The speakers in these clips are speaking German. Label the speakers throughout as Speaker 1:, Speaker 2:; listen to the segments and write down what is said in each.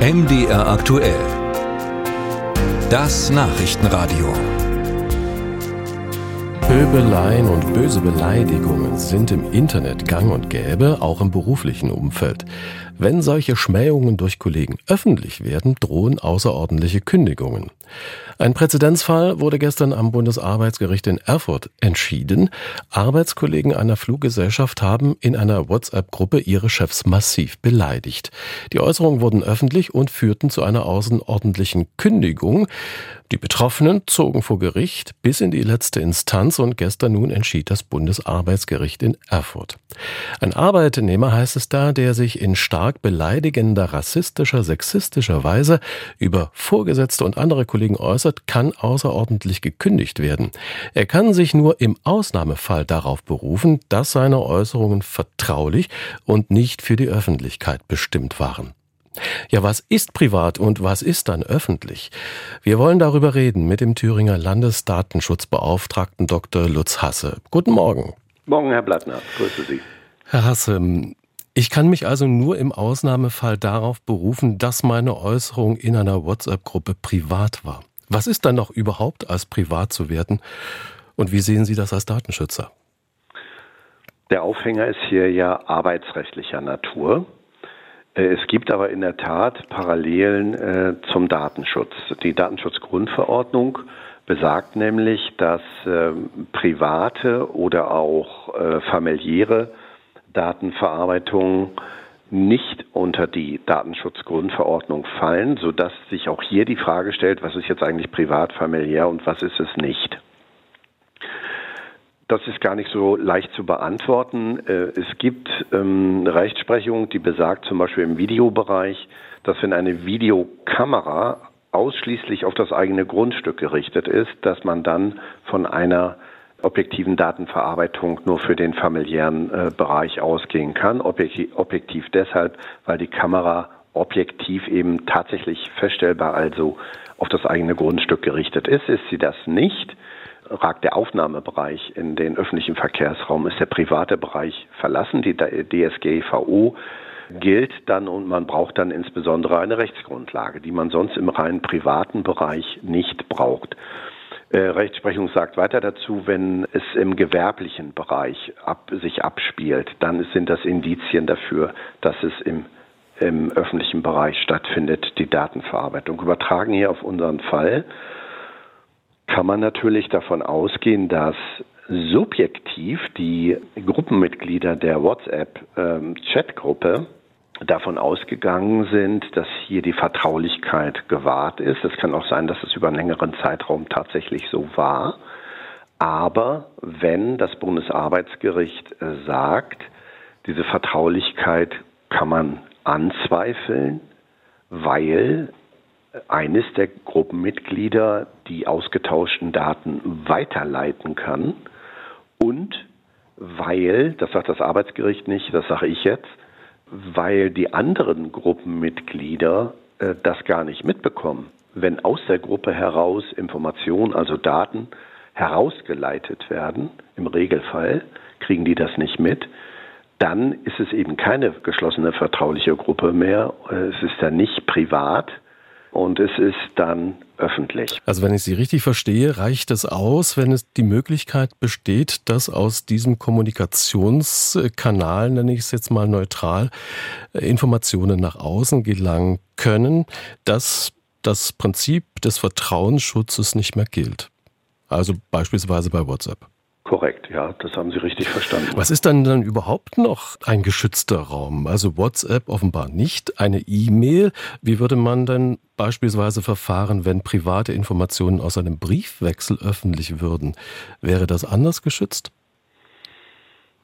Speaker 1: MDR aktuell. Das Nachrichtenradio.
Speaker 2: Pöbeleien und böse Beleidigungen sind im Internet gang und gäbe, auch im beruflichen Umfeld. Wenn solche Schmähungen durch Kollegen öffentlich werden, drohen außerordentliche Kündigungen. Ein Präzedenzfall wurde gestern am Bundesarbeitsgericht in Erfurt entschieden. Arbeitskollegen einer Fluggesellschaft haben in einer WhatsApp-Gruppe ihre Chefs massiv beleidigt. Die Äußerungen wurden öffentlich und führten zu einer außerordentlichen Kündigung. Die Betroffenen zogen vor Gericht bis in die letzte Instanz und gestern nun entschied das Bundesarbeitsgericht in Erfurt. Ein Arbeitnehmer heißt es da, der sich in stark beleidigender, rassistischer, sexistischer Weise über Vorgesetzte und andere Kollegen äußert, kann außerordentlich gekündigt werden. Er kann sich nur im Ausnahmefall darauf berufen, dass seine Äußerungen vertraulich und nicht für die Öffentlichkeit bestimmt waren. Ja, was ist privat und was ist dann öffentlich? Wir wollen darüber reden mit dem Thüringer Landesdatenschutzbeauftragten Dr. Lutz Hasse. Guten Morgen.
Speaker 3: Morgen, Herr Blattner. Grüße Sie.
Speaker 2: Herr Hasse, ich kann mich also nur im Ausnahmefall darauf berufen, dass meine Äußerung in einer WhatsApp-Gruppe privat war. Was ist dann noch überhaupt als privat zu werten? Und wie sehen Sie das als Datenschützer?
Speaker 3: Der Aufhänger ist hier ja arbeitsrechtlicher Natur. Äh, es gibt aber in der Tat Parallelen äh, zum Datenschutz. Die Datenschutzgrundverordnung besagt nämlich, dass äh, private oder auch äh, familiäre Datenverarbeitung nicht unter die Datenschutzgrundverordnung fallen, sodass sich auch hier die Frage stellt, was ist jetzt eigentlich privat, familiär und was ist es nicht. Das ist gar nicht so leicht zu beantworten. Äh, es gibt ähm, Rechtsprechung, die besagt zum Beispiel im Videobereich, dass wenn eine Videokamera ausschließlich auf das eigene Grundstück gerichtet ist, dass man dann von einer objektiven Datenverarbeitung nur für den familiären äh, Bereich ausgehen kann. Objektiv, objektiv deshalb, weil die Kamera objektiv eben tatsächlich feststellbar also auf das eigene Grundstück gerichtet ist. Ist sie das nicht, ragt der Aufnahmebereich in den öffentlichen Verkehrsraum, ist der private Bereich verlassen. Die DSGVO gilt dann und man braucht dann insbesondere eine Rechtsgrundlage, die man sonst im rein privaten Bereich nicht braucht. Äh, Rechtsprechung sagt weiter dazu, wenn es im gewerblichen Bereich ab, sich abspielt, dann sind das Indizien dafür, dass es im, im öffentlichen Bereich stattfindet, die Datenverarbeitung. Übertragen hier auf unseren Fall kann man natürlich davon ausgehen, dass subjektiv die Gruppenmitglieder der WhatsApp-Chatgruppe ähm, davon ausgegangen sind, dass hier die Vertraulichkeit gewahrt ist. Es kann auch sein, dass es über einen längeren Zeitraum tatsächlich so war. Aber wenn das Bundesarbeitsgericht äh, sagt, diese Vertraulichkeit kann man anzweifeln, weil eines der Gruppenmitglieder die ausgetauschten Daten weiterleiten kann und weil, das sagt das Arbeitsgericht nicht, das sage ich jetzt, weil die anderen Gruppenmitglieder äh, das gar nicht mitbekommen. Wenn aus der Gruppe heraus Informationen, also Daten, herausgeleitet werden, im Regelfall kriegen die das nicht mit, dann ist es eben keine geschlossene vertrauliche Gruppe mehr. Es ist dann nicht privat, und es ist dann öffentlich.
Speaker 2: Also wenn ich Sie richtig verstehe, reicht es aus, wenn es die Möglichkeit besteht, dass aus diesem Kommunikationskanal, nenne ich es jetzt mal neutral, Informationen nach außen gelangen können, dass das Prinzip des Vertrauensschutzes nicht mehr gilt. Also beispielsweise bei WhatsApp.
Speaker 3: Korrekt, ja, das haben Sie richtig verstanden.
Speaker 2: Was ist dann dann überhaupt noch ein geschützter Raum? Also WhatsApp offenbar nicht, eine E-Mail. Wie würde man denn beispielsweise verfahren, wenn private Informationen aus einem Briefwechsel öffentlich würden? Wäre das anders geschützt?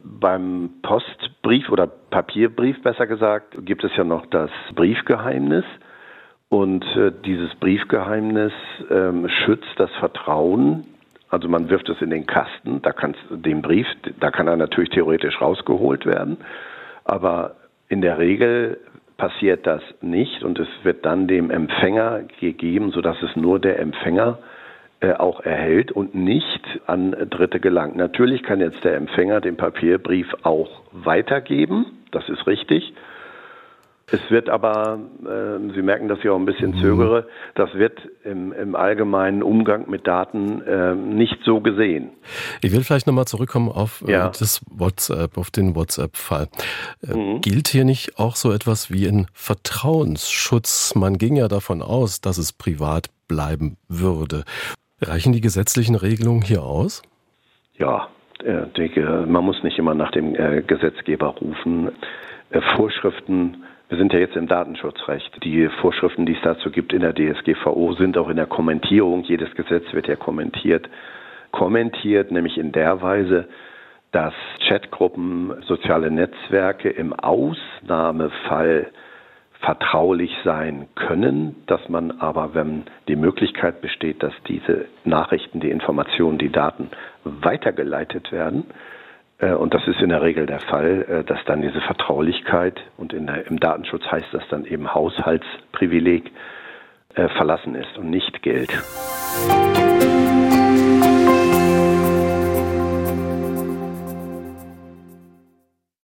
Speaker 3: Beim Postbrief oder Papierbrief besser gesagt, gibt es ja noch das Briefgeheimnis. Und äh, dieses Briefgeheimnis ähm, schützt das Vertrauen also man wirft es in den Kasten, da kann den Brief, da kann er natürlich theoretisch rausgeholt werden, aber in der Regel passiert das nicht und es wird dann dem Empfänger gegeben, sodass es nur der Empfänger äh, auch erhält und nicht an Dritte gelangt. Natürlich kann jetzt der Empfänger den Papierbrief auch weitergeben, das ist richtig. Es wird aber, äh, Sie merken, dass ich auch ein bisschen mhm. zögere, das wird im, im allgemeinen Umgang mit Daten äh, nicht so gesehen.
Speaker 2: Ich will vielleicht nochmal zurückkommen auf äh, ja. das WhatsApp, auf den WhatsApp-Fall. Äh, mhm. Gilt hier nicht auch so etwas wie ein Vertrauensschutz? Man ging ja davon aus, dass es privat bleiben würde. Reichen die gesetzlichen Regelungen hier aus?
Speaker 3: Ja, äh, denke, man muss nicht immer nach dem Gesetzgeber rufen. Vorschriften wir sind ja jetzt im Datenschutzrecht. Die Vorschriften, die es dazu gibt in der DSGVO, sind auch in der Kommentierung. Jedes Gesetz wird ja kommentiert. Kommentiert nämlich in der Weise, dass Chatgruppen, soziale Netzwerke im Ausnahmefall vertraulich sein können, dass man aber, wenn die Möglichkeit besteht, dass diese Nachrichten, die Informationen, die Daten weitergeleitet werden, und das ist in der Regel der Fall, äh, dass dann diese Vertraulichkeit und der, im Datenschutz heißt das dann eben Haushaltsprivileg äh, verlassen ist und nicht gilt.